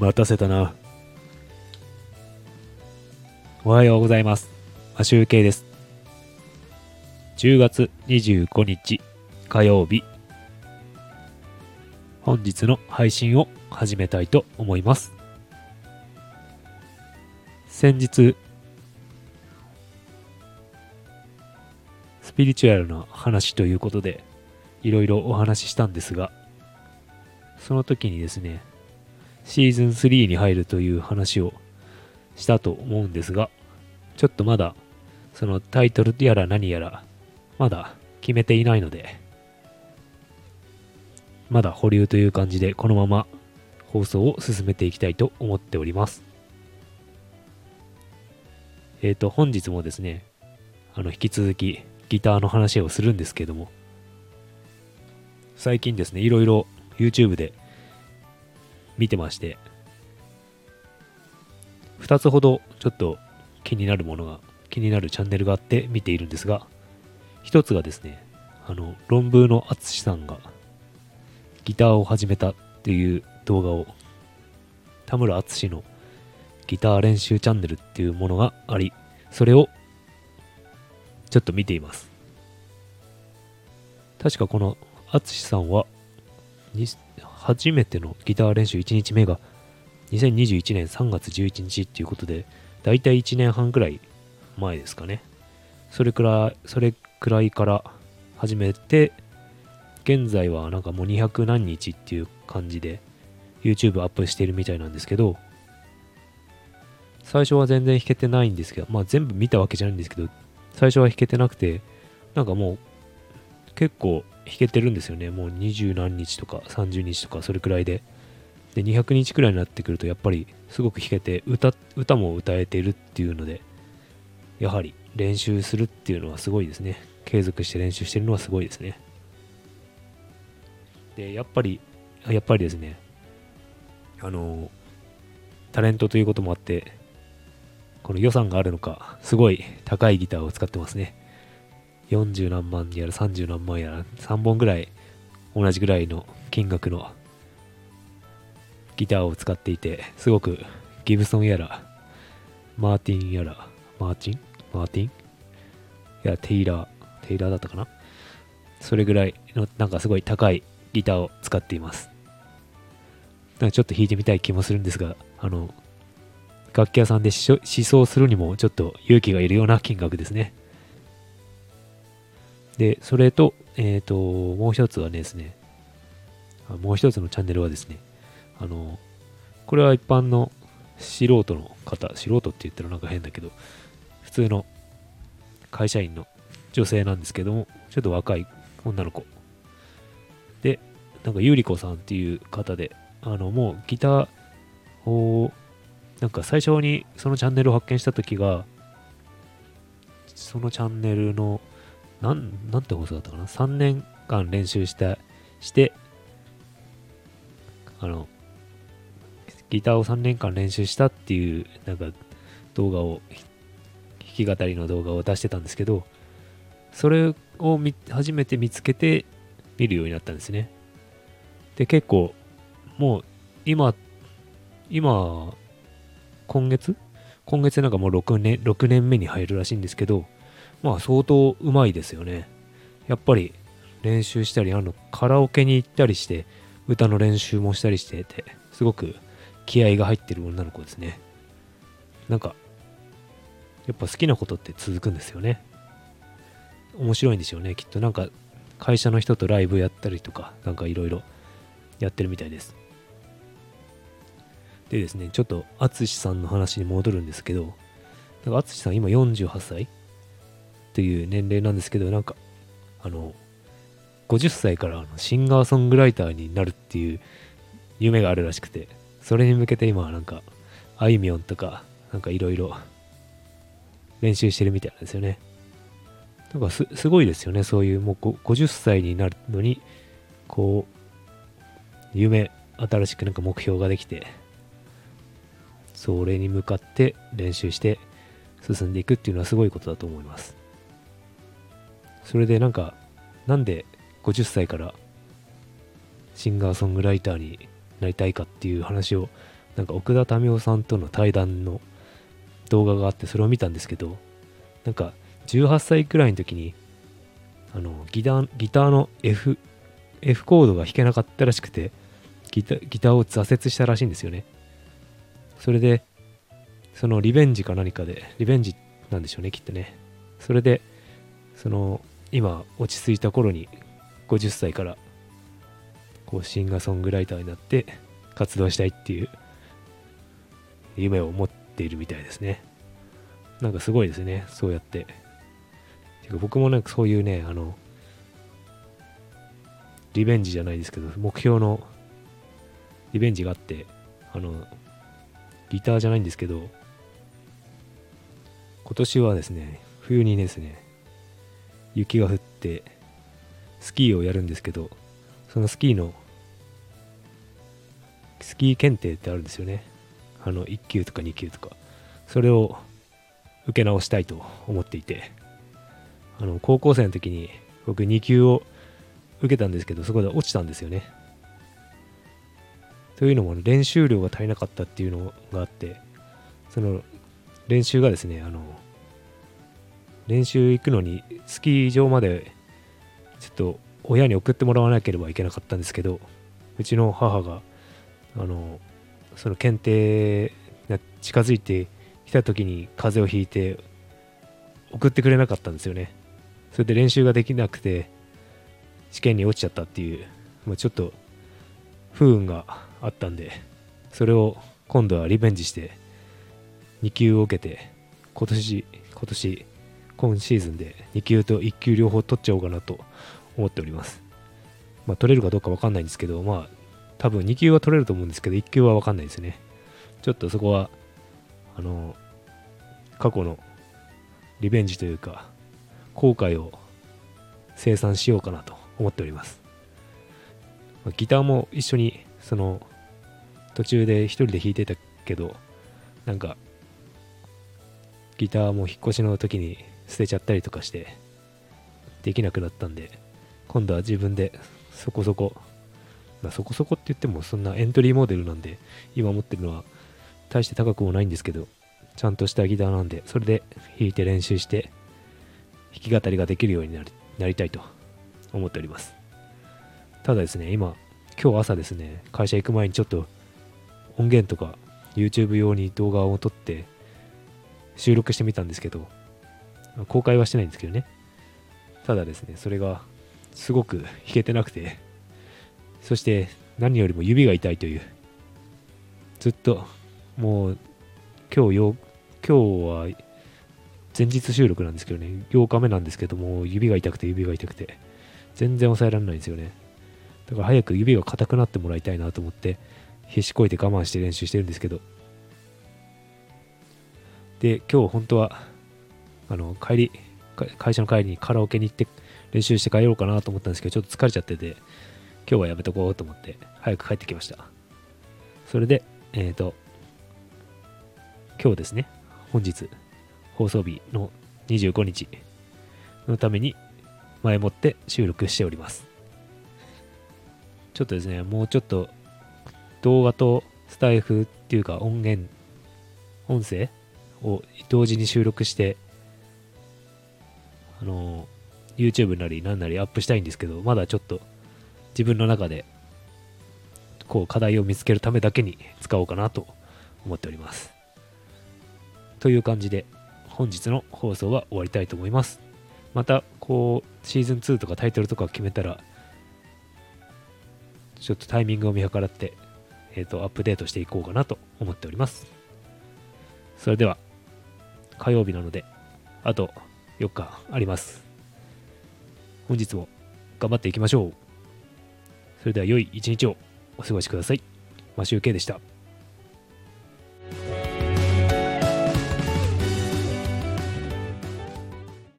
待たせたな。おはようございます。マシュウケイです。10月25日火曜日。本日の配信を始めたいと思います。先日、スピリチュアルな話ということで、いろいろお話ししたんですが、その時にですね、シーズン3に入るという話をしたと思うんですが、ちょっとまだ、そのタイトルやら何やら、まだ決めていないので、まだ保留という感じで、このまま放送を進めていきたいと思っております。えっ、ー、と、本日もですね、あの、引き続きギターの話をするんですけども、最近ですね、いろいろ YouTube で見てまして、2つほどちょっと気になるものが、気になるチャンネルがあって見ているんですが、1つがですね、あの、論文の淳さんがギターを始めたっていう動画を、田村淳のギター練習チャンネルっていうものがあり、それをちょっと見ています。確かこの淳さんは初めてのギター練習1日目が2021年3月11日っていうことで、だいたい1年半くらい前ですかね。それくらい、それくらいから始めて、現在はなんかもう200何日っていう感じで YouTube アップしてるみたいなんですけど、最初は全然弾けてないんですけど、まあ全部見たわけじゃないんですけど、最初は弾けてなくて、なんかもう結構弾けてるんですよね。もう二十何日とか30日とかそれくらいで。で、200日くらいになってくるとやっぱりすごく弾けて歌、歌も歌えてるっていうので、やはり練習するっていうのはすごいですね。継続して練習してるのはすごいですね。で、やっぱり、やっぱりですね、あの、タレントということもあって、この予算があるのか、すごい高いギターを使ってますね。40何万やら30何万やら3本ぐらい同じぐらいの金額のギターを使っていて、すごくギブソンやら、マーティンやら、マーチン？マーティン？いや、テイラー、テイラーだったかな？それぐらいの、なんかすごい高いギターを使っています。なんかちょっと弾いてみたい気もするんですが、あの、楽器屋さんで試奏するにもちょっと勇気がいるような金額ですね。で、それと、えっ、ー、と、もう一つはですね、もう一つのチャンネルはですね、あの、これは一般の素人の方、素人って言ったらなんか変だけど、普通の会社員の女性なんですけども、ちょっと若い女の子。で、なんかゆりこさんっていう方で、あの、もうギターを、なんか最初にそのチャンネルを発見した時が、そのチャンネルの、なん、なんて放送だったかな ?3 年間練習した、して、あの、ギターを3年間練習したっていう、なんか動画を、弾き語りの動画を出してたんですけど、それを初めて見つけて見るようになったんですね。で、結構、もう今、今、今月？今月なんかもう6年、6年目に入るらしいんですけど、まあ相当うまいですよね。やっぱり練習したり、あの、カラオケに行ったりして、歌の練習もしたりしてて、すごく気合が入ってる女の子ですね。なんか、やっぱ好きなことって続くんですよね。面白いんでしょうね。きっとなんか、会社の人とライブやったりとか、なんかいろいろやってるみたいです。でですね、ちょっと、淳さんの話に戻るんですけど、淳さん今48歳っていう年齢なんですけど、なんか、あの、50歳からシンガーソングライターになるっていう夢があるらしくて、それに向けて今はなんか、あいみょんとか、なんかいろいろ練習してるみたいなんですよね。なんかすすごいですよね、そういうもう50歳になるのに、こう、夢、新しくなんか目標ができて、それに向かって練習して進んでいくっていうのはすごいことだと思います。それでなんか、なんで50歳からシンガーソングライターになりたいかっていう話をなんか奥田民生さんとの対談の動画があってそれを見たんですけどなんか18歳くらいの時にあのギターギターの F, F コードが弾けなかったらしくてギタギターを挫折したらしいんですよね。それでそのリベンジか何かでリベンジなんでしょうねきっとね。それでその今落ち着いた頃に50歳からこうシンガーソングライターになって活動したいっていう夢を持っているみたいですね。なんかすごいですねそうやって。てか僕もなんかそういうねあのリベンジじゃないですけど目標のリベンジがあってあのギターじゃないんですけど今年はですね冬にですね雪が降ってスキーをやるんですけどそのスキーのスキー検定ってあるんですよね。あの1級とか2級とか。それを受け直したいと思っていて。あの高校生の時に僕2級を受けたんですけどそこで落ちたんですよね。というのも練習量が足りなかったっていうのがあってその練習がですねあの練習行くのにスキー場までちょっと親に送ってもらわなければいけなかったんですけどうちの母があのその検定が近づいてきた時に風邪をひいて送ってくれなかったんですよね。それで練習ができなくて試験に落ちちゃったっていう、まあ、ちょっと不運があったんでそれを今度はリベンジして2級を受けて今年今年今シーズンで2級と1級両方取っちゃおうかなと思っております。まあ取れるかどうか分かんないんですけどまあ多分2級は取れると思うんですけど1級は分かんないですね。ちょっとそこはあの過去のリベンジというか後悔を生産しようかなと思っております、まあ、ギターも一緒にその途中で一人で弾いてたけどなんかギターも引っ越しの時に捨てちゃったりとかしてできなくなったんで今度は自分でそこそこまあそこそこって言ってもそんなエントリーモデルなんで今持ってるのは大して高くもないんですけどちゃんとしたギターなんでそれで弾いて練習して弾き語りができるようになりなりたいと思っております。ただですね今今日朝ですね会社行く前にちょっと音源とか YouTube 用に動画を撮って収録してみたんですけど公開はしてないんですけどね。ただですねそれがすごく弾けてなくてそして何よりも指が痛いというずっともう今日よ今日は前日収録なんですけどね8日目なんですけども指が痛くて指が痛くて全然抑えられないんですよね。だから早く指が硬くなってもらいたいなと思って必死こいて我慢して練習してるんですけど。で今日本当はあの帰り会社の帰りにカラオケに行って練習して帰ろうかなと思ったんですけどちょっと疲れちゃってて今日はやめとこうと思って早く帰ってきました。それでえっ、ー、と今日ですね本日放送日の25日のために前もって収録しております。ちょっとですねもうちょっと動画とスタイフっていうか音源音声を同時に収録してあの YouTube なり何なりアップしたいんですけどまだちょっと自分の中でこう課題を見つけるためだけに使おうかなと思っております。という感じで本日の放送は終わりたいと思います。またこうシーズン2とかタイトルとか決めたらちょっとタイミングを見計らって、えっ、ー、とアップデートしていこうかなと思っております。それでは火曜日なのであと4日あります。本日も頑張っていきましょう。それでは良い一日をお過ごしください。マシュウケイでした。